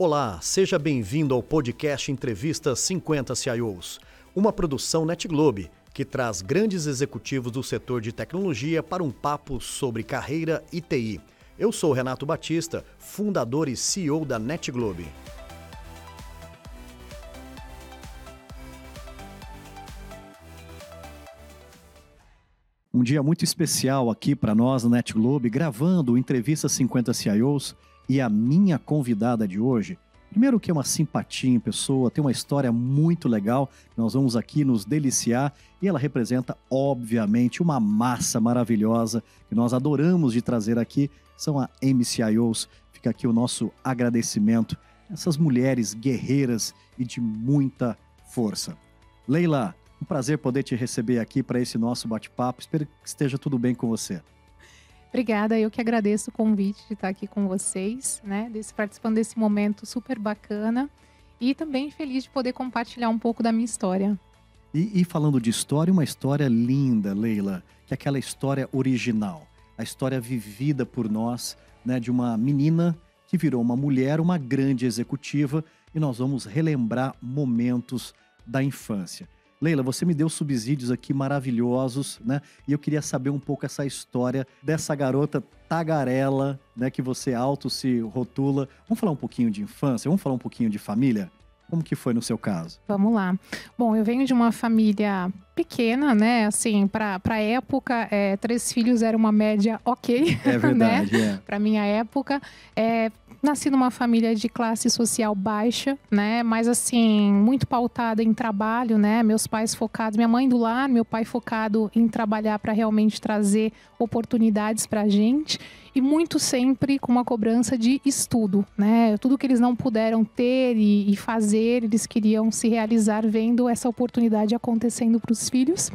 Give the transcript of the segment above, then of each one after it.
Olá, seja bem-vindo ao podcast Entrevista 50 CIOs, uma produção NetGlobe que traz grandes executivos do setor de tecnologia para um papo sobre carreira e TI. Eu sou Renato Batista, fundador e CEO da NetGlobe. Um dia muito especial aqui para nós na NetGlobe, gravando Entrevista 50 CIOs e a minha convidada de hoje, primeiro que é uma simpatia em pessoa, tem uma história muito legal, nós vamos aqui nos deliciar e ela representa, obviamente, uma massa maravilhosa que nós adoramos de trazer aqui, são a MCIOs. Fica aqui o nosso agradecimento, essas mulheres guerreiras e de muita força. Leila, um prazer poder te receber aqui para esse nosso bate-papo. Espero que esteja tudo bem com você. Obrigada, eu que agradeço o convite de estar aqui com vocês, né, desse, participando desse momento super bacana e também feliz de poder compartilhar um pouco da minha história. E, e falando de história, uma história linda, Leila, que é aquela história original, a história vivida por nós, né, de uma menina que virou uma mulher, uma grande executiva, e nós vamos relembrar momentos da infância. Leila, você me deu subsídios aqui maravilhosos, né? E eu queria saber um pouco essa história dessa garota tagarela, né? Que você alto se rotula. Vamos falar um pouquinho de infância? Vamos falar um pouquinho de família? Como que foi no seu caso? Vamos lá. Bom, eu venho de uma família pequena, né? Assim, para a época, é, três filhos era uma média ok. É verdade, né? é. Para minha época. É, nasci numa família de classe social baixa, né? Mas assim, muito pautada em trabalho, né? Meus pais focados, minha mãe do lar, meu pai focado em trabalhar para realmente trazer oportunidades para a gente e muito sempre com uma cobrança de estudo, né? Tudo que eles não puderam ter e, e fazer, eles queriam se realizar vendo essa oportunidade acontecendo para os filhos.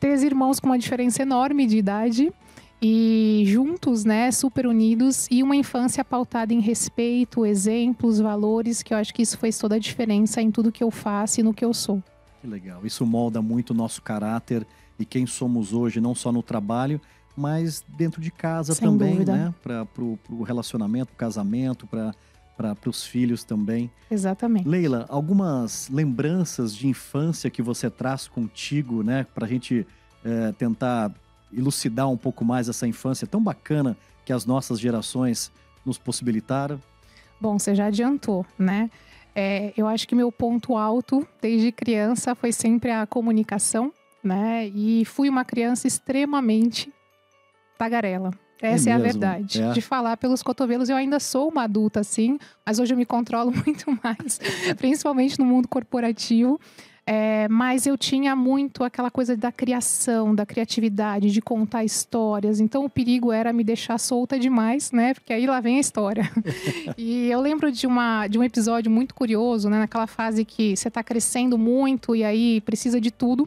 Três irmãos com uma diferença enorme de idade, e juntos, né, super unidos e uma infância pautada em respeito, exemplos, valores, que eu acho que isso fez toda a diferença em tudo que eu faço e no que eu sou. Que legal. Isso molda muito o nosso caráter e quem somos hoje, não só no trabalho, mas dentro de casa Sem também, dúvida. né? Para o relacionamento, pro casamento, para para os filhos também. Exatamente. Leila, algumas lembranças de infância que você traz contigo, né? Para a gente é, tentar elucidar um pouco mais essa infância tão bacana que as nossas gerações nos possibilitaram? Bom, você já adiantou, né? É, eu acho que meu ponto alto desde criança foi sempre a comunicação, né? E fui uma criança extremamente tagarela. Essa é, é a verdade. É. De falar pelos cotovelos, eu ainda sou uma adulta, assim, mas hoje eu me controlo muito mais, principalmente no mundo corporativo. É, mas eu tinha muito aquela coisa da criação, da criatividade, de contar histórias. Então o perigo era me deixar solta demais, né? Porque aí lá vem a história. e eu lembro de, uma, de um episódio muito curioso, né? Naquela fase que você está crescendo muito e aí precisa de tudo.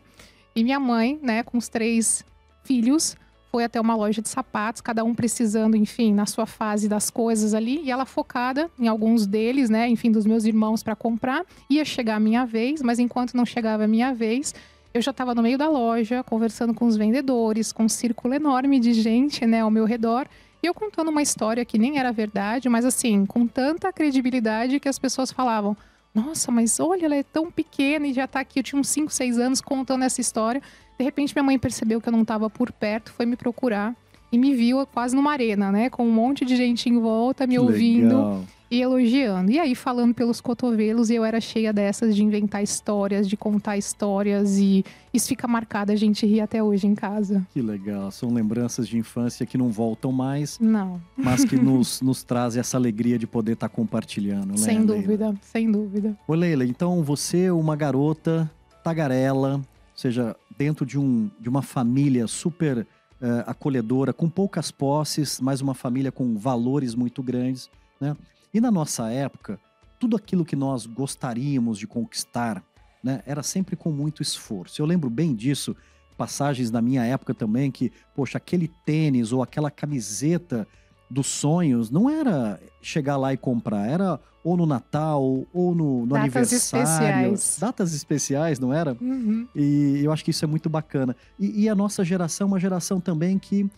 E minha mãe, né, com os três filhos, foi até uma loja de sapatos, cada um precisando, enfim, na sua fase das coisas ali, e ela focada em alguns deles, né, enfim, dos meus irmãos para comprar. Ia chegar a minha vez, mas enquanto não chegava a minha vez, eu já estava no meio da loja, conversando com os vendedores, com um círculo enorme de gente, né, ao meu redor. E eu contando uma história que nem era verdade, mas assim, com tanta credibilidade que as pessoas falavam: Nossa, mas olha, ela é tão pequena e já está aqui. Eu tinha uns 5, 6 anos contando essa história. De repente, minha mãe percebeu que eu não estava por perto, foi me procurar e me viu quase numa arena, né? Com um monte de gente em volta, me que ouvindo legal. e elogiando. E aí, falando pelos cotovelos, e eu era cheia dessas de inventar histórias, de contar histórias, e isso fica marcado, a gente ri até hoje em casa. Que legal. São lembranças de infância que não voltam mais, Não, mas que nos, nos trazem essa alegria de poder estar compartilhando, né? sem Leila? dúvida, sem dúvida. Ô Leila, então você, uma garota tagarela, ou seja, dentro de, um, de uma família super eh, acolhedora, com poucas posses, mas uma família com valores muito grandes, né? E na nossa época, tudo aquilo que nós gostaríamos de conquistar, né, era sempre com muito esforço. Eu lembro bem disso, passagens da minha época também, que, poxa, aquele tênis ou aquela camiseta dos sonhos não era chegar lá e comprar, era ou no Natal ou no, no Datas aniversário. especiais. Datas especiais, não era? Uhum. E eu acho que isso é muito bacana. E, e a nossa geração é uma geração também que,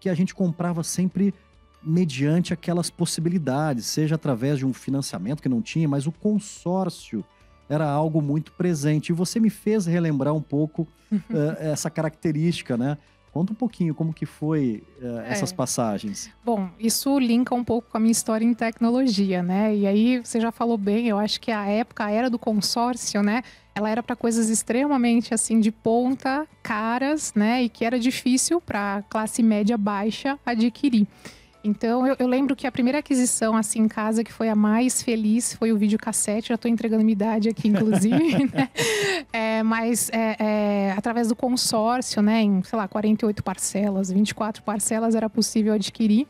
que a gente comprava sempre mediante aquelas possibilidades, seja através de um financiamento que não tinha, mas o consórcio era algo muito presente. E você me fez relembrar um pouco uh, essa característica, né? Conta um pouquinho como que foi uh, essas é. passagens. Bom, isso linka um pouco com a minha história em tecnologia, né? E aí você já falou bem, eu acho que a época, a era do consórcio, né? Ela era para coisas extremamente assim de ponta, caras, né? E que era difícil para classe média baixa adquirir. Então, eu, eu, lembro que a primeira aquisição, assim, em casa, que foi a mais feliz, foi o videocassete. Já estou entregando minha idade aqui, inclusive, né? É, mas é, é, através do consórcio, né? Em, sei lá, 48 parcelas, 24 parcelas era possível adquirir.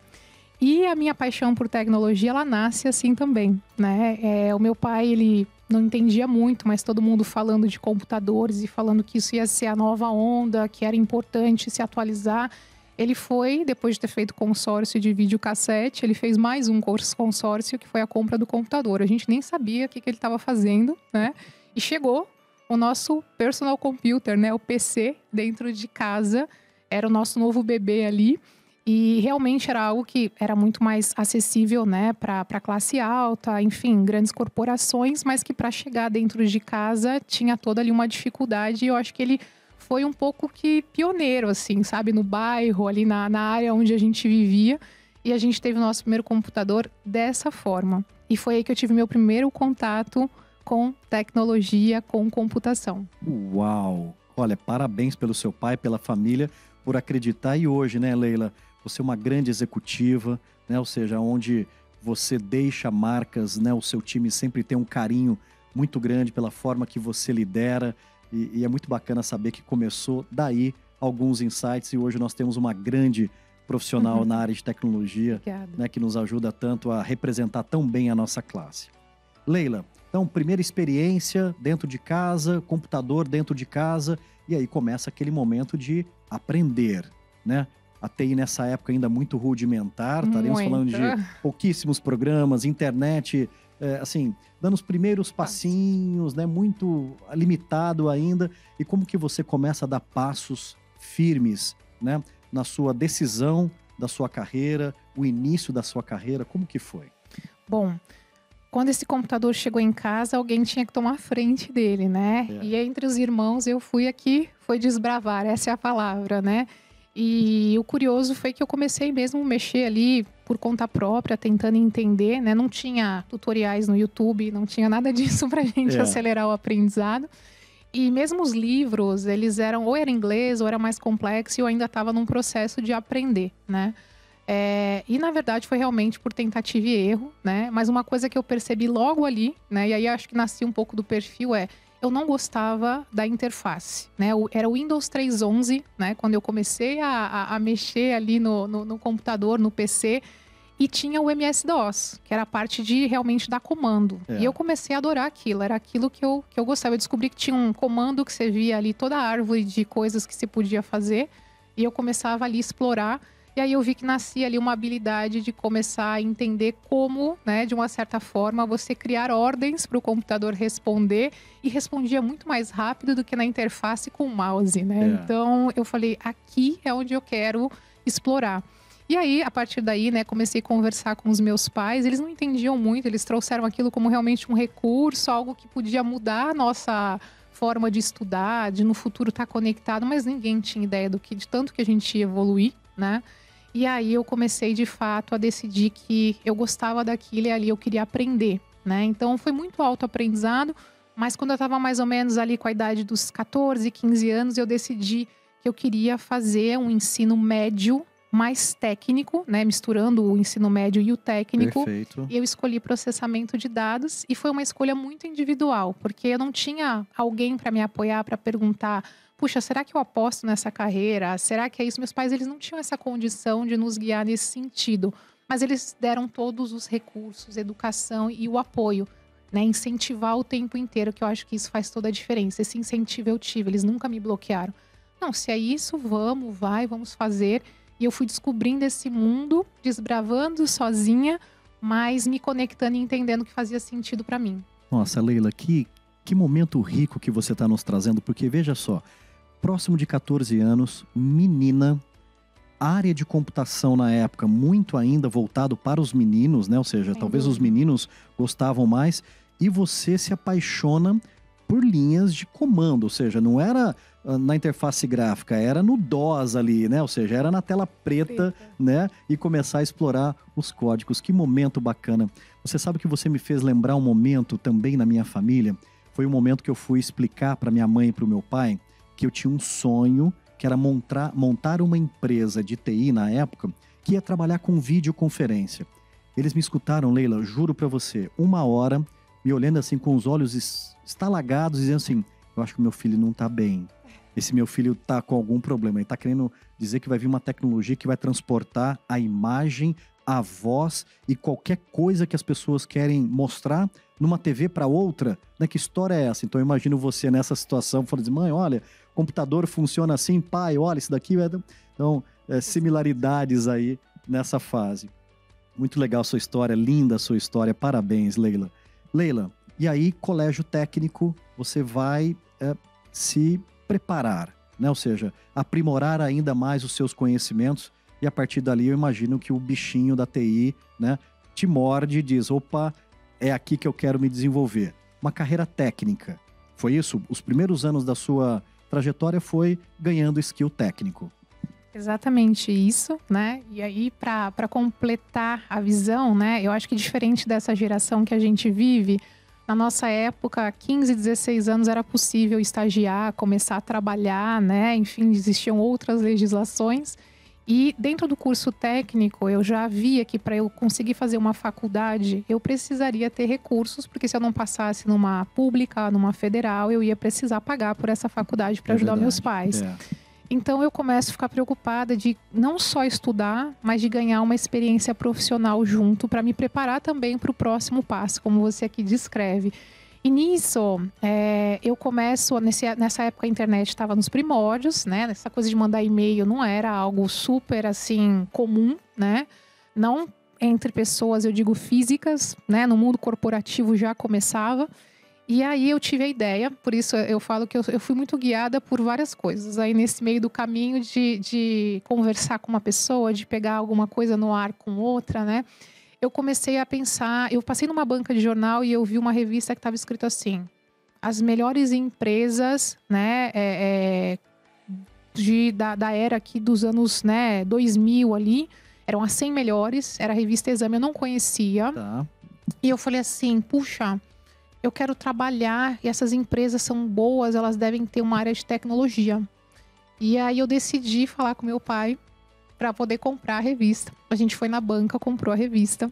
E a minha paixão por tecnologia, ela nasce assim também, né? É, o meu pai, ele não entendia muito, mas todo mundo falando de computadores e falando que isso ia ser a nova onda, que era importante se atualizar. Ele foi, depois de ter feito consórcio de videocassete, ele fez mais um consórcio, que foi a compra do computador. A gente nem sabia o que, que ele estava fazendo, né? E chegou o nosso personal computer, né? O PC dentro de casa. Era o nosso novo bebê ali. E realmente era algo que era muito mais acessível, né, para classe alta, enfim, grandes corporações, mas que para chegar dentro de casa tinha toda ali uma dificuldade. E eu acho que ele foi um pouco que pioneiro, assim, sabe? No bairro, ali na, na área onde a gente vivia. E a gente teve o nosso primeiro computador dessa forma. E foi aí que eu tive meu primeiro contato com tecnologia, com computação. Uau! Olha, parabéns pelo seu pai, pela família, por acreditar. E hoje, né, Leila? Você é uma grande executiva, né? Ou seja, onde você deixa marcas, né? O seu time sempre tem um carinho muito grande pela forma que você lidera e, e, é muito bacana saber que começou daí alguns insights e hoje nós temos uma grande profissional uhum. na área de tecnologia né, que nos ajuda tanto a representar tão bem a nossa classe. Leila, então, primeira experiência dentro de casa, computador dentro de casa, e aí começa aquele momento de aprender, né? A TI nessa época ainda muito rudimentar, estaremos falando de pouquíssimos programas, internet é, assim, dando os primeiros passinhos, né? Muito limitado ainda. E como que você começa a dar passos firmes, né? Na sua decisão da sua carreira, o início da sua carreira, como que foi? Bom, quando esse computador chegou em casa, alguém tinha que tomar frente dele, né? É. E entre os irmãos eu fui aqui, foi desbravar, essa é a palavra, né? E o curioso foi que eu comecei mesmo a mexer ali por conta própria, tentando entender, né? Não tinha tutoriais no YouTube, não tinha nada disso pra gente é. acelerar o aprendizado. E mesmo os livros, eles eram ou era inglês ou era mais complexo e eu ainda estava num processo de aprender, né? É, e na verdade foi realmente por tentativa e erro, né? Mas uma coisa que eu percebi logo ali, né? E aí acho que nasci um pouco do perfil é eu não gostava da interface, né? Era o Windows 3.11, né? Quando eu comecei a, a, a mexer ali no, no, no, computador, no PC, e tinha o MS-DOS, que era a parte de realmente dar comando. É. E eu comecei a adorar aquilo, era aquilo que eu, que eu gostava. Eu descobri que tinha um comando que você via ali toda a árvore de coisas que se podia fazer, e eu começava ali a explorar. E aí eu vi que nascia ali uma habilidade de começar a entender como, né, de uma certa forma, você criar ordens para o computador responder e respondia muito mais rápido do que na interface com o mouse, né? É. Então eu falei, aqui é onde eu quero explorar. E aí, a partir daí, né, comecei a conversar com os meus pais. Eles não entendiam muito, eles trouxeram aquilo como realmente um recurso, algo que podia mudar a nossa forma de estudar, de no futuro estar tá conectado, mas ninguém tinha ideia do que de tanto que a gente ia evoluir, né? E aí eu comecei de fato a decidir que eu gostava daquilo e ali eu queria aprender, né? Então foi muito autoaprendizado, mas quando eu estava mais ou menos ali com a idade dos 14, 15 anos, eu decidi que eu queria fazer um ensino médio mais técnico, né, misturando o ensino médio e o técnico. Perfeito. E eu escolhi processamento de dados e foi uma escolha muito individual, porque eu não tinha alguém para me apoiar para perguntar puxa, será que eu aposto nessa carreira? Será que é isso? Meus pais, eles não tinham essa condição de nos guiar nesse sentido, mas eles deram todos os recursos, educação e o apoio, né? Incentivar o tempo inteiro, que eu acho que isso faz toda a diferença. Esse incentivo eu tive, eles nunca me bloquearam. Não, se é isso, vamos, vai, vamos fazer. E eu fui descobrindo esse mundo, desbravando sozinha, mas me conectando e entendendo que fazia sentido para mim. Nossa, Leila, que, que momento rico que você está nos trazendo, porque veja só, próximo de 14 anos, menina, área de computação na época muito ainda voltado para os meninos, né? Ou seja, Sem talvez os meninos gostavam mais e você se apaixona por linhas de comando, ou seja, não era ah, na interface gráfica, era no DOS ali, né? Ou seja, era na tela preta, né? E começar a explorar os códigos. Que momento bacana. Você sabe que você me fez lembrar um momento também na minha família? Foi um momento que eu fui explicar para minha mãe e para o meu pai que eu tinha um sonho que era montar, montar uma empresa de TI na época que ia trabalhar com videoconferência. Eles me escutaram, Leila, juro para você, uma hora, me olhando assim com os olhos es- estalagados, dizendo assim: Eu acho que meu filho não tá bem. Esse meu filho tá com algum problema. Ele tá querendo dizer que vai vir uma tecnologia que vai transportar a imagem, a voz e qualquer coisa que as pessoas querem mostrar numa TV para outra. Né? Que história é essa? Então eu imagino você nessa situação falando assim: mãe, olha, computador funciona assim, pai, olha, isso daqui. é-" Então, é, similaridades aí nessa fase. Muito legal sua história, linda sua história, parabéns, Leila. Leila, e aí, colégio técnico, você vai é, se preparar, né? Ou seja, aprimorar ainda mais os seus conhecimentos, e a partir dali eu imagino que o bichinho da TI, né, te morde e diz: opa, é aqui que eu quero me desenvolver. Uma carreira técnica. Foi isso? Os primeiros anos da sua trajetória foi ganhando skill técnico. Exatamente isso, né? E aí, para completar a visão, né? Eu acho que diferente dessa geração que a gente vive, na nossa época, 15, 16 anos era possível estagiar, começar a trabalhar, né? Enfim, existiam outras legislações. E dentro do curso técnico, eu já via que para eu conseguir fazer uma faculdade, eu precisaria ter recursos, porque se eu não passasse numa pública, numa federal, eu ia precisar pagar por essa faculdade para É ajudar meus verdade. pais. É. Então eu começo a ficar preocupada de não só estudar, mas de ganhar uma experiência profissional junto para me preparar também para o próximo passo, como você aqui descreve. E nisso, é, eu começo, nesse, nessa época a internet estava nos primórdios, né? Essa coisa de mandar e-mail não era algo super, assim, comum, né? Não entre pessoas, eu digo físicas, né? No mundo corporativo já começava. E aí eu tive a ideia, por isso eu falo que eu, eu fui muito guiada por várias coisas. Aí nesse meio do caminho de, de conversar com uma pessoa, de pegar alguma coisa no ar com outra, né? Eu comecei a pensar, eu passei numa banca de jornal e eu vi uma revista que estava escrito assim: as melhores empresas, né, é, é, de, da, da era aqui dos anos, né, 2000 ali, eram as 100 melhores, era a revista Exame, eu não conhecia. Tá. E eu falei assim, puxa, eu quero trabalhar e essas empresas são boas, elas devem ter uma área de tecnologia. E aí eu decidi falar com meu pai para poder comprar a revista. A gente foi na banca, comprou a revista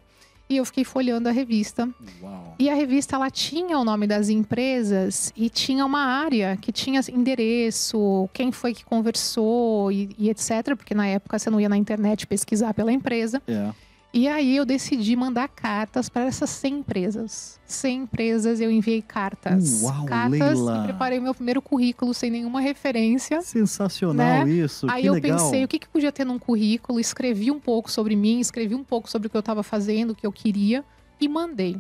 e eu fiquei folhando a revista. Uau. E a revista ela tinha o nome das empresas e tinha uma área que tinha endereço, quem foi que conversou e, e etc. Porque na época você não ia na internet pesquisar pela empresa. É. E aí eu decidi mandar cartas para essas 100 empresas. 100 empresas eu enviei cartas. Uau, cartas Leila. e preparei meu primeiro currículo sem nenhuma referência. Sensacional Né? isso. Aí que eu legal. pensei o que, que podia ter num currículo, escrevi um pouco sobre mim, escrevi um pouco sobre o que eu estava fazendo, o que eu queria e mandei.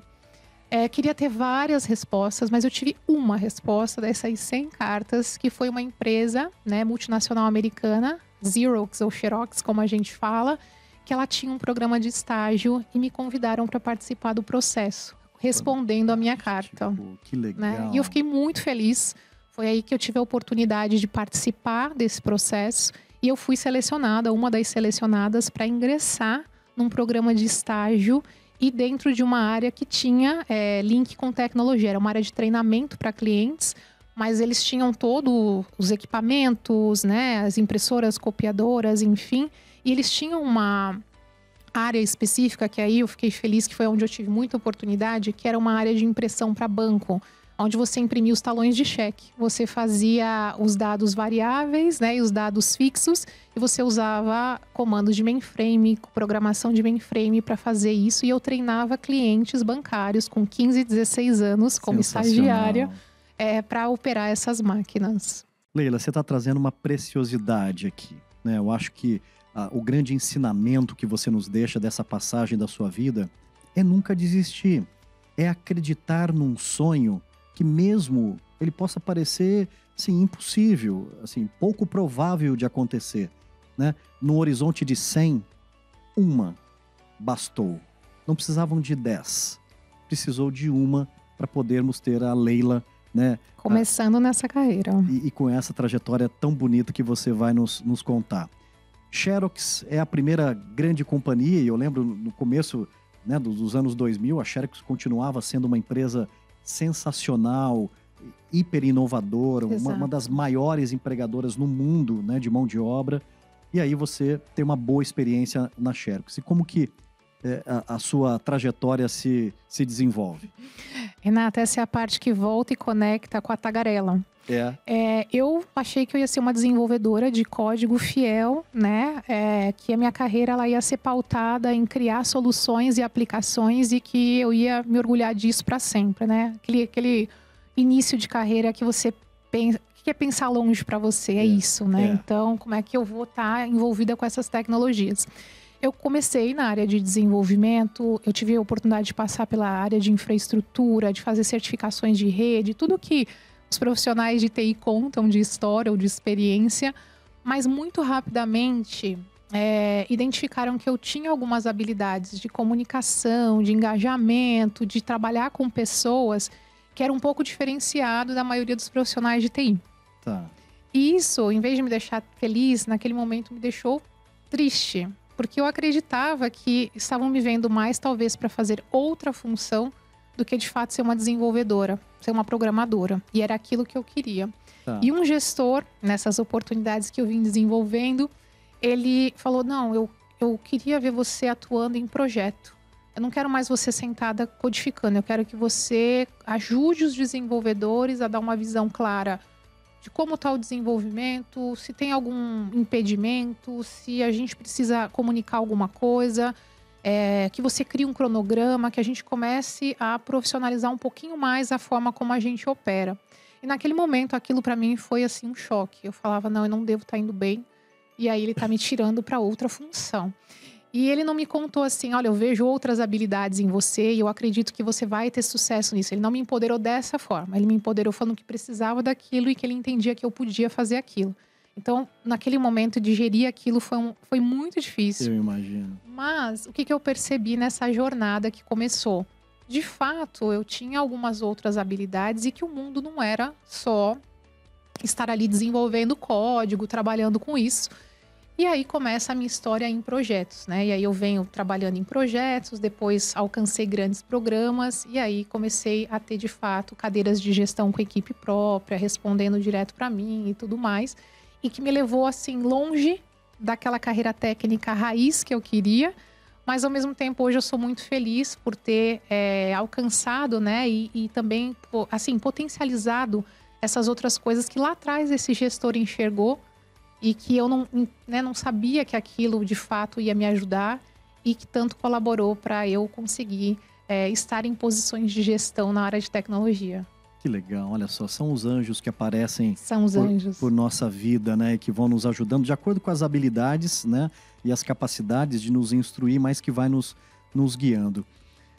É, queria ter várias respostas, mas eu tive uma resposta dessas 100 cartas, que foi uma empresa né, multinacional americana, Xerox ou Xerox, como a gente fala, que ela tinha um programa de estágio e me convidaram para participar do processo, respondendo a minha carta Tipo, que legal. né? E eu fiquei muito feliz. Foi aí que eu tive a oportunidade de participar desse processo e eu fui selecionada, uma das selecionadas, para ingressar num programa de estágio e dentro de uma área que tinha é, link com tecnologia. Era uma área de treinamento para clientes, mas eles tinham todos os equipamentos, né? As impressoras, copiadoras, enfim. E eles tinham uma área específica que aí eu fiquei feliz que foi onde eu tive muita oportunidade, que era uma área de impressão para banco, onde você imprimia os talões de cheque. Você fazia os dados variáveis, né, e os dados fixos, e você usava comandos de mainframe, programação de mainframe para fazer isso, e eu treinava clientes bancários com 15, 16 anos como estagiária é, para operar essas máquinas. Leila, você está trazendo uma preciosidade aqui. Né? Eu acho que ah, o grande ensinamento que você nos deixa dessa passagem da sua vida é nunca desistir. É acreditar num sonho que mesmo ele possa parecer assim, impossível, assim, pouco provável de acontecer. né? No horizonte de 100, uma bastou. Não precisavam de 10. Precisou de uma para podermos ter a Leila, né? Começando a... nessa carreira. E, e, com essa trajetória tão bonita que você vai nos, nos contar. Xerox é a primeira grande companhia, e eu lembro no começo né, dos anos 2000, a Xerox continuava sendo uma empresa sensacional, hiper inovadora, uma, uma, das maiores empregadoras no mundo né, de mão de obra. E aí você tem uma boa experiência na Xerox. E como que é, a, a, sua trajetória se, se desenvolve? Renata, essa é a parte que volta e conecta com a tagarela. É. é. eu achei que eu ia ser uma desenvolvedora de código fiel, né? É, que a minha carreira ela ia ser pautada em criar soluções e aplicações e que eu ia me orgulhar disso para sempre, né? Aquele, aquele início de carreira que você pensa, que é pensar longe para você, é, é, isso, né? É. Então, como é que eu vou estar tá envolvida com essas tecnologias? Eu comecei na área de desenvolvimento, eu tive a oportunidade de passar pela área de infraestrutura, de fazer certificações de rede, tudo que os profissionais de TI contam de história ou de experiência, mas muito rapidamente é, identificaram que eu tinha algumas habilidades de comunicação, de engajamento, de trabalhar com pessoas que era um pouco diferenciado da maioria dos profissionais de TI. Tá. E isso, em vez de me deixar feliz, naquele momento me deixou triste, porque eu acreditava que estavam me vendo mais talvez para fazer outra função do que de fato ser uma desenvolvedora, ser uma programadora. E era aquilo que eu queria. Tá. E um gestor, nessas oportunidades que eu vim desenvolvendo, ele falou: Não, eu, eu queria ver você atuando em projeto. Eu não quero mais você sentada codificando, eu quero que você ajude os desenvolvedores a dar uma visão clara de como está o desenvolvimento, se tem algum impedimento, se a gente precisa comunicar alguma coisa é, que você crie um cronograma, que a gente comece a profissionalizar um pouquinho mais a forma como a gente opera. E naquele momento, aquilo para mim foi assim um choque. Eu falava, não, eu não devo estar tá indo bem. E aí ele está me tirando para outra função. E ele não me contou assim, olha, eu vejo outras habilidades em você e eu acredito que você vai ter sucesso nisso. Ele não me empoderou dessa forma. Ele me empoderou falando que precisava daquilo e que ele entendia que eu podia fazer aquilo. Então, naquele momento, digerir aquilo foi, um, foi muito difícil. Eu imagino. Mas o que, que eu percebi nessa jornada que começou? De fato, eu tinha algumas outras habilidades e que o mundo não era só estar ali desenvolvendo código, trabalhando com isso. E aí começa a minha história em projetos, né? E aí eu venho trabalhando em projetos, depois alcancei grandes programas e aí comecei a ter de fato cadeiras de gestão com equipe própria, respondendo direto para mim e tudo mais e que me levou assim longe daquela carreira técnica raiz que eu queria, mas ao mesmo tempo hoje eu sou muito feliz por ter é, alcançado, né, e, e, também assim potencializado essas outras coisas que lá atrás esse gestor enxergou e que eu não, né, não sabia que aquilo de fato ia me ajudar e que tanto colaborou para eu conseguir é, estar em posições de gestão na área de tecnologia. Que legal, olha só, são os anjos que aparecem são os por, anjos. por nossa vida, né? Que vão nos ajudando de acordo com as habilidades, né? E as capacidades de nos instruir, mas que vai nos, nos guiando.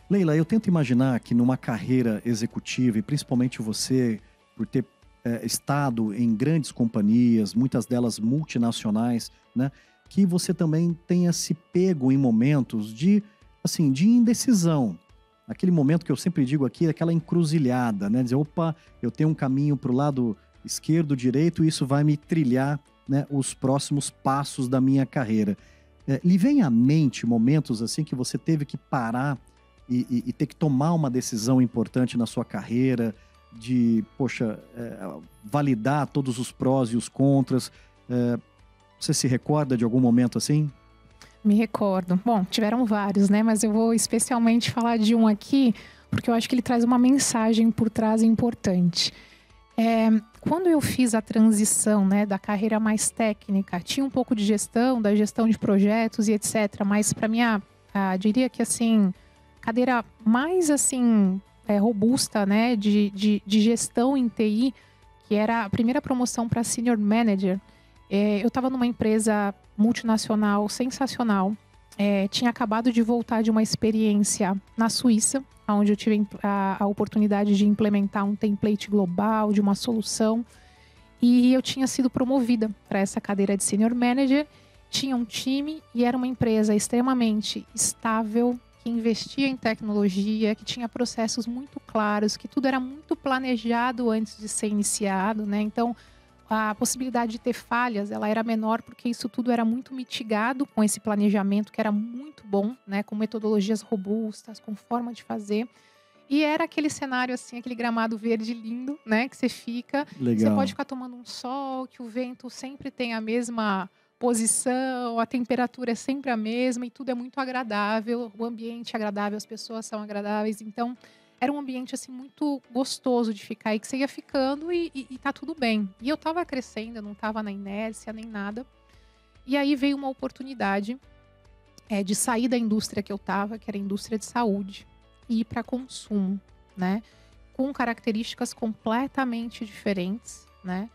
Leila, eu tento imaginar que numa carreira executiva, e principalmente você, por ter é, estado em grandes companhias, muitas delas multinacionais, né? Que você também tenha se pego em momentos de, assim, de indecisão, aquele momento que eu sempre digo aqui, aquela encruzilhada, né? Dizer, opa, eu tenho um caminho para o lado esquerdo, direito, e isso vai me trilhar né, os próximos passos da minha carreira. É, lhe vem à mente momentos assim que você teve que parar e, e, e, ter que tomar uma decisão importante na sua carreira, de, poxa, é, validar todos os prós e os contras. É, você se recorda de algum momento assim? Me recordo. Bom, tiveram vários, né? Mas eu vou especialmente falar de um aqui, porque eu acho que ele traz uma mensagem por trás importante. É, quando eu fiz a transição né, da carreira mais técnica, tinha um pouco de gestão, da gestão de projetos e etc. Mas para mim, diria que assim, cadeira mais assim é, robusta, né, de, de, de, gestão em TI, que era a primeira promoção para senior manager. É, eu estava numa empresa multinacional sensacional. É, tinha acabado de voltar de uma experiência na Suíça, onde eu tive a, a oportunidade de implementar um template global de uma solução. E eu tinha sido promovida para essa cadeira de senior manager. tinha um time e era uma empresa extremamente estável, que investia em tecnologia, que tinha processos muito claros, que tudo era muito planejado antes de ser iniciado, né? Então, a possibilidade de ter falhas, ela era menor porque isso tudo era muito mitigado com esse planejamento que era muito bom, né, com metodologias robustas, com forma de fazer. E era aquele cenário assim, aquele gramado verde lindo, né, que você fica, Legal. você pode ficar tomando um sol, que o vento sempre tem a mesma posição, a temperatura é sempre a mesma e tudo é muito agradável, o ambiente é agradável, as pessoas são agradáveis, então era um ambiente assim muito gostoso de ficar e que você ia ficando e, e, e tá tudo bem. E eu tava crescendo, eu não tava na inércia nem nada. E aí veio uma oportunidade é, de sair da indústria que eu tava, que era a indústria de saúde, e ir para consumo, né? Com características completamente diferentes, né?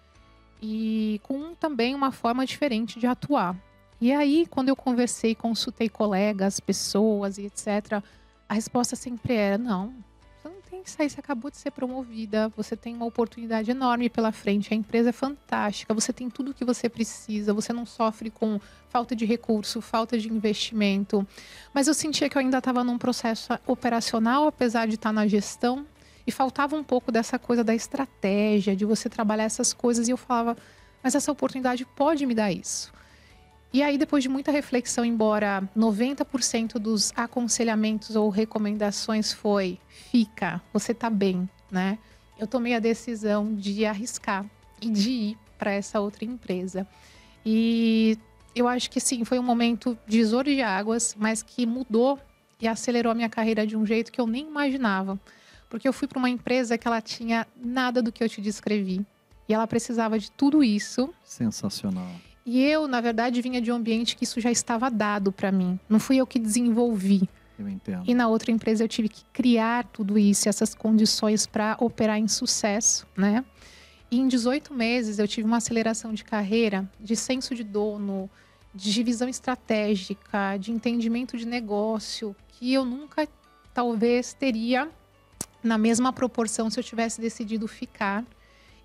E com também uma forma diferente de atuar. E aí, quando eu conversei, consultei colegas, pessoas e etc., a resposta sempre era: não, tem que sair, você acabou de ser promovida, você tem uma oportunidade enorme pela frente, a empresa é fantástica, você tem tudo o que você precisa, você não sofre com falta de recurso, falta de investimento. Mas eu sentia que eu ainda estava num processo operacional, apesar de estar na gestão, e faltava um pouco dessa coisa da estratégia, de você trabalhar essas coisas, e eu falava, mas essa oportunidade pode me dar isso. E aí, depois de muita reflexão, embora 90% dos aconselhamentos ou recomendações foi fica, você tá bem, né? Eu tomei a decisão de arriscar e de ir para essa outra empresa. E eu acho que sim, foi um momento divisor de águas, mas que mudou e acelerou a minha carreira de um jeito que eu nem imaginava. Porque eu fui para uma empresa que ela tinha nada do que eu te descrevi. E ela precisava de tudo isso. Sensacional. E eu, na verdade, vinha de um ambiente que isso já estava dado para mim. Não fui eu que desenvolvi. Eu entendo. E na outra empresa eu tive que criar tudo isso, essas condições para operar em sucesso, né? E em 18 meses eu tive uma aceleração de carreira, de senso de dono, de visão estratégica, de entendimento de negócio, que eu nunca talvez teria na mesma proporção se eu tivesse decidido ficar.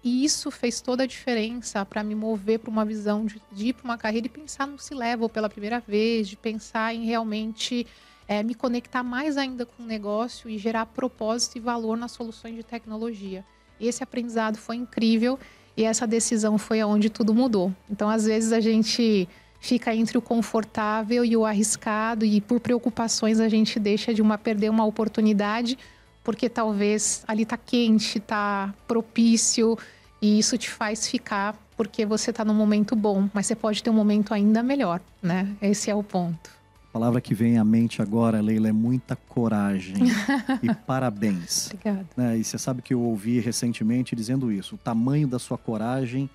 E isso fez toda a diferença para me mover para uma visão de, de ir para uma carreira e pensar no se level pela primeira vez, de pensar em realmente é, me conectar mais ainda com o negócio e gerar propósito e valor nas soluções de tecnologia. Esse aprendizado foi incrível e essa decisão foi aonde tudo mudou. Então, às vezes a gente fica entre o confortável e o arriscado e por preocupações a gente deixa de uma perder uma oportunidade porque talvez ali está quente, está propício e isso te faz ficar porque você está num momento bom, mas você pode ter um momento ainda melhor, né? Esse é o ponto. A palavra que vem à mente agora, Leila, é muita coragem e parabéns. Obrigada. Né? E você sabe que eu ouvi recentemente dizendo isso. O tamanho da sua coragem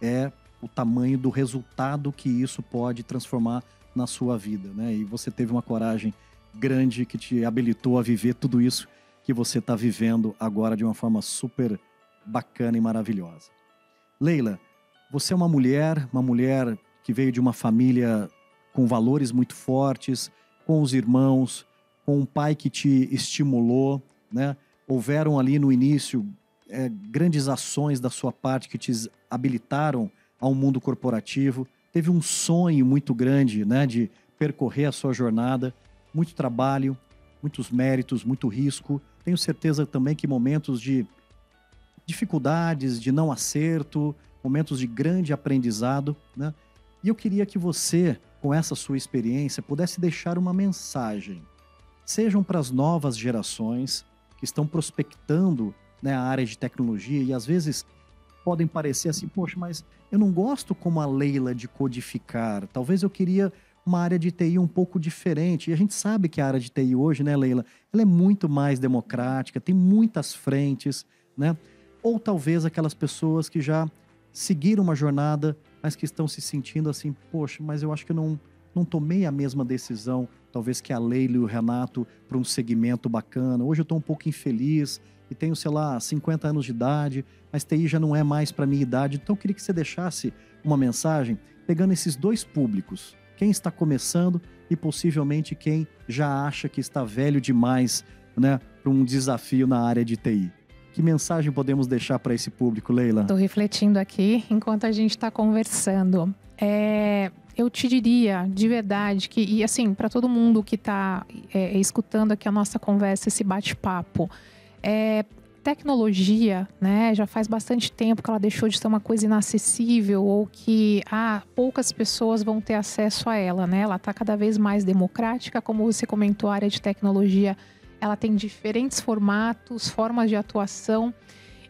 é o tamanho do resultado que isso pode transformar na sua vida, né? E você teve uma coragem grande que te habilitou a viver tudo isso que você está vivendo agora de uma forma super bacana e maravilhosa. Leila, você é uma mulher, uma mulher que veio de uma família com valores muito fortes, com os irmãos, com um pai que te estimulou, né? Houveram ali no início é, grandes ações da sua parte que te habilitaram ao mundo corporativo. Teve um sonho muito grande, né, de percorrer a sua jornada, muito trabalho, muitos méritos, muito risco. Tenho certeza também que momentos de dificuldades, de não acerto, momentos de grande aprendizado, né? E eu queria que você, com essa sua experiência, pudesse deixar uma mensagem, sejam para as novas gerações que estão prospectando né, a área de tecnologia e às vezes podem parecer assim, poxa, mas eu não gosto como a Leila de codificar. Talvez eu queria uma área de TI um pouco diferente. E a gente sabe que a área de TI hoje, né, Leila, ela é muito mais democrática, tem muitas frentes, né? ou talvez aquelas pessoas que já seguiram uma jornada, mas que estão se sentindo assim, poxa, mas eu acho que eu não, não tomei a mesma decisão, talvez que a Leila e o Renato, para um segmento bacana. Hoje eu estou um pouco infeliz e tenho, sei lá, 50 anos de idade, mas TI já não é mais para minha idade. Então eu queria que você deixasse uma mensagem pegando esses dois públicos, quem está começando e possivelmente quem já acha que está velho demais, né, para um desafio na área de TI. Que mensagem podemos deixar para esse público, Leila? Estou refletindo aqui enquanto a gente está conversando. É, eu te diria de verdade que, e assim, para todo mundo que está é, escutando aqui a nossa conversa, esse bate-papo, é, tecnologia, né, já faz bastante tempo que ela deixou de ser uma coisa inacessível ou que ah, poucas pessoas vão ter acesso a ela, né? Ela está cada vez mais democrática, como você comentou, a área de tecnologia, ela tem diferentes formatos, formas de atuação.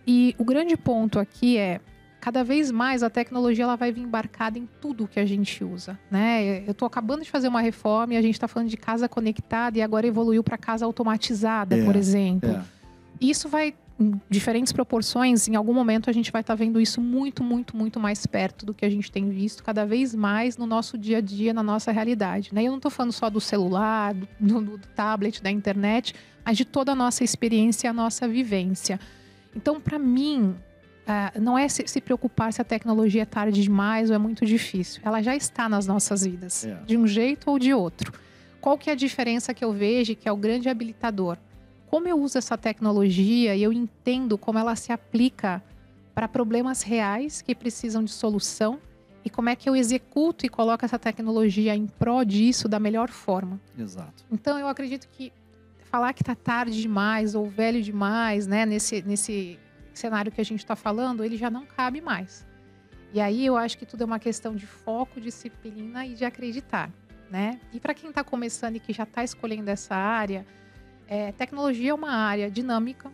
E o grande ponto aqui é cada vez mais a tecnologia ela vai vir embarcada em tudo que a gente usa, né? Eu estou acabando de fazer uma reforma e a gente está falando de casa conectada e agora evoluiu para casa automatizada, é, por exemplo. É. Isso vai diferentes proporções, em algum momento a gente vai estar tá vendo isso muito, muito, muito mais perto do que a gente tem visto cada vez mais no nosso dia a dia, na nossa realidade. Né? Eu não estou falando só do celular, do, do, tablet, da internet, mas de toda a nossa experiência e a nossa vivência. Então, para mim, uh, não é se, se, preocupar se a tecnologia é tarde demais ou é muito difícil. Ela já está nas nossas vidas, é. de um jeito ou de outro. Qual que é a diferença que eu vejo que é o grande habilitador? Como eu uso essa tecnologia e eu entendo como ela se aplica para problemas reais que precisam de solução e como é que eu executo e coloco essa tecnologia em pró disso da melhor forma. Exato. Então eu acredito que falar que está tarde demais ou velho demais, né, nesse, nesse cenário que a gente está falando, ele já não cabe mais. E aí eu acho que tudo é uma questão de foco, disciplina e de acreditar, né? E para quem está começando e que já está escolhendo essa área, é, tecnologia é uma área dinâmica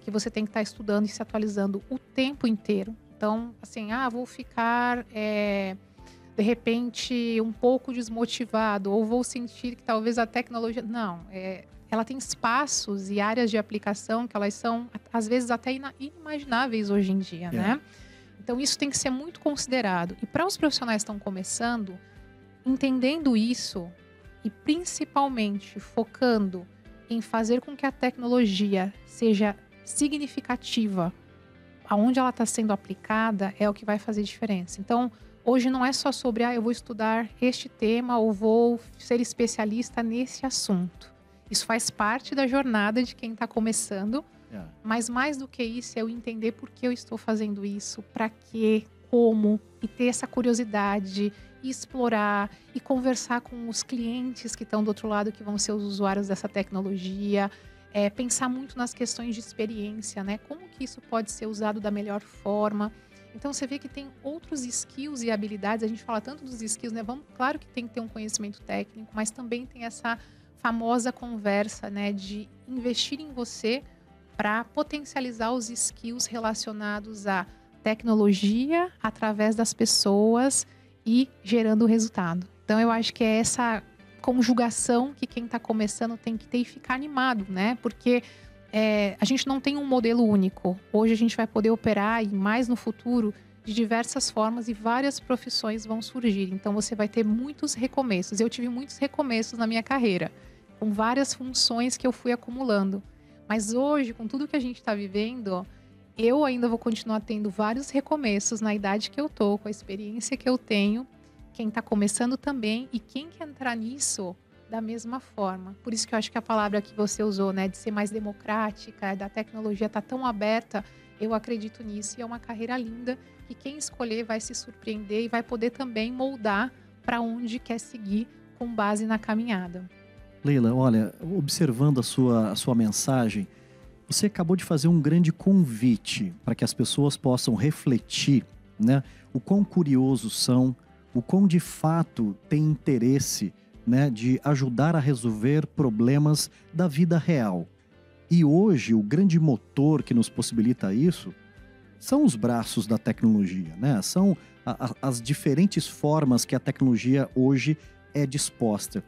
que você tem que estar estudando e se atualizando o tempo inteiro. Então, assim, ah, vou ficar é, de repente um pouco desmotivado ou vou sentir que talvez a tecnologia não, é, ela tem espaços e áreas de aplicação que elas são, às vezes, até inimagináveis hoje em dia, é. né? Então, isso tem que ser muito considerado. E para os profissionais que estão começando, entendendo isso e principalmente focando em fazer com que a tecnologia seja significativa aonde ela está sendo aplicada é o que vai fazer diferença. Então, hoje não é só sobre, ah, eu vou estudar este tema ou vou ser especialista nesse assunto. Isso faz parte da jornada de quem está começando. É. Mas mais do que isso, é eu entender por que eu estou fazendo isso, para quê, como, e ter essa curiosidade, e explorar e conversar com os clientes que estão do outro lado, que vão ser os usuários dessa tecnologia. É, pensar muito nas questões de experiência, né? Como que isso pode ser usado da melhor forma. Então você vê que tem outros skills e habilidades. A gente fala tanto dos skills, né? Vamos, claro que tem que ter um conhecimento técnico, mas também tem essa famosa conversa, né, de investir em você para potencializar os skills relacionados à tecnologia através das pessoas e gerando resultado. Então eu acho que é essa conjugação que quem está começando tem que ter e ficar animado, né? Porque é, a gente não tem um modelo único. Hoje a gente vai poder operar e mais no futuro de diversas formas e várias profissões vão surgir. Então você vai ter muitos recomeços. Eu tive muitos recomeços na minha carreira com várias funções que eu fui acumulando. Mas hoje, com tudo que a gente está vivendo, eu ainda vou continuar tendo vários recomeços na idade que eu tô, com a experiência que eu tenho, quem está começando também e quem quer entrar nisso da mesma forma. Por isso que eu acho que a palavra que você usou, né, de ser mais democrática, da tecnologia tá tão aberta, eu acredito nisso e é uma carreira linda que quem escolher vai se surpreender e vai poder também moldar para onde quer seguir com base na caminhada. Leila, olha, observando a sua, a sua mensagem, você acabou de fazer um grande convite para que as pessoas possam refletir, né? O quão curiosos são, o quão de fato têm interesse, né, de ajudar a resolver problemas da vida real. E hoje o grande motor que nos possibilita isso são os braços da tecnologia, né? São a, a, as diferentes formas que a tecnologia hoje é disposta.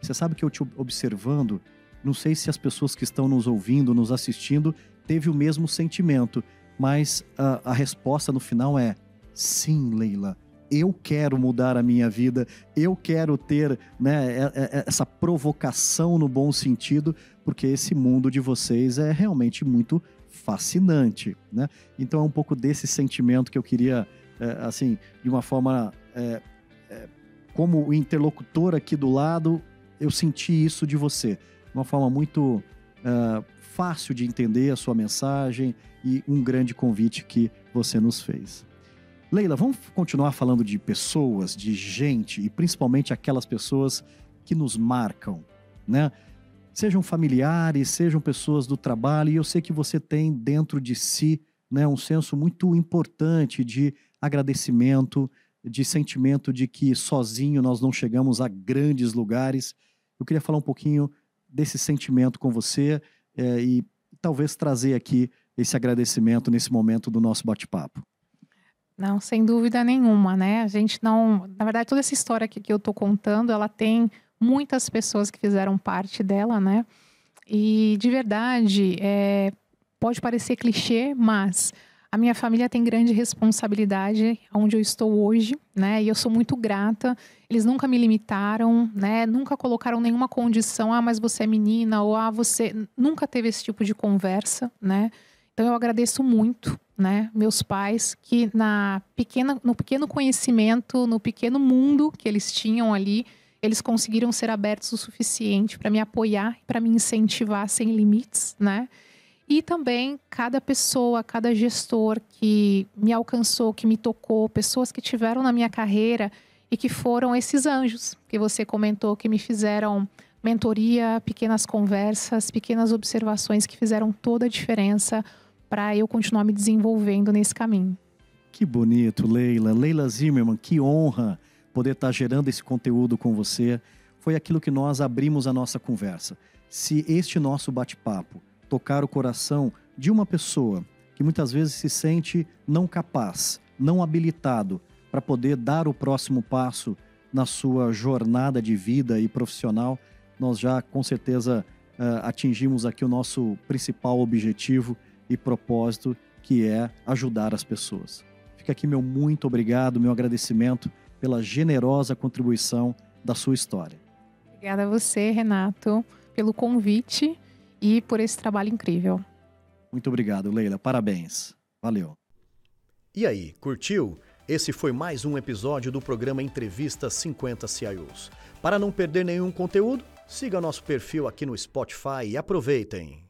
Você sabe que eu te observando, não sei se as pessoas que estão nos ouvindo, nos assistindo, teve o mesmo sentimento, mas a, a resposta no final é sim, Leila. Eu quero mudar a minha vida, eu quero ter né, é, é, é, essa provocação no bom sentido, porque esse mundo de vocês é realmente muito fascinante, né? Então é um pouco desse sentimento que eu queria, é, assim, de uma forma é, é, como interlocutor aqui do lado, eu senti isso de você. Uma forma muito uh, fácil de entender a sua mensagem e um grande convite que você nos fez. Leila, vamos continuar falando de pessoas, de gente e principalmente aquelas pessoas que nos marcam, né? Sejam familiares, sejam pessoas do trabalho, e eu sei que você tem dentro de si né, um senso muito importante de agradecimento, de sentimento de que sozinho nós não chegamos a grandes lugares. Eu queria falar um pouquinho desse sentimento com você é, e talvez trazer aqui esse agradecimento nesse momento do nosso bate-papo. Não, sem dúvida nenhuma, né? A gente não. Na verdade, toda essa história que, que eu tô contando, ela tem muitas pessoas que fizeram parte dela, né? E de verdade, é, pode parecer clichê, mas a minha família tem grande responsabilidade onde eu estou hoje, né? E eu sou muito grata. Eles nunca me limitaram, né? Nunca colocaram nenhuma condição, ah, mas você é menina, ou ah, você. Nunca teve esse tipo de conversa, né? Então eu agradeço muito, né, meus pais que na pequena, no pequeno conhecimento, no pequeno mundo que eles tinham ali, eles conseguiram ser abertos o suficiente para me apoiar, para me incentivar sem limites, né? E também cada pessoa, cada gestor que me alcançou, que me tocou, pessoas que tiveram na minha carreira e que foram esses anjos que você comentou que me fizeram mentoria, pequenas conversas, pequenas observações que fizeram toda a diferença para eu continuar me desenvolvendo nesse caminho. Que bonito, Leila. Leila Zimmermann, que honra poder estar gerando esse conteúdo com você. Foi aquilo que nós abrimos a nossa conversa. Se este nosso bate-papo tocar o coração de uma pessoa que muitas vezes se sente não capaz, não habilitado para poder dar o próximo passo na sua jornada de vida e profissional, nós já com certeza uh, atingimos aqui o nosso principal objetivo, e propósito, que é ajudar as pessoas. Fica aqui meu muito obrigado, meu agradecimento pela generosa contribuição da sua história. Obrigada a você, Renato, pelo convite e por esse trabalho incrível. Muito obrigado, Leila. Parabéns. Valeu. E aí, curtiu? Esse foi mais um episódio do programa Entrevista 50 CIOs. Para não perder nenhum conteúdo, siga nosso perfil aqui no Spotify e aproveitem.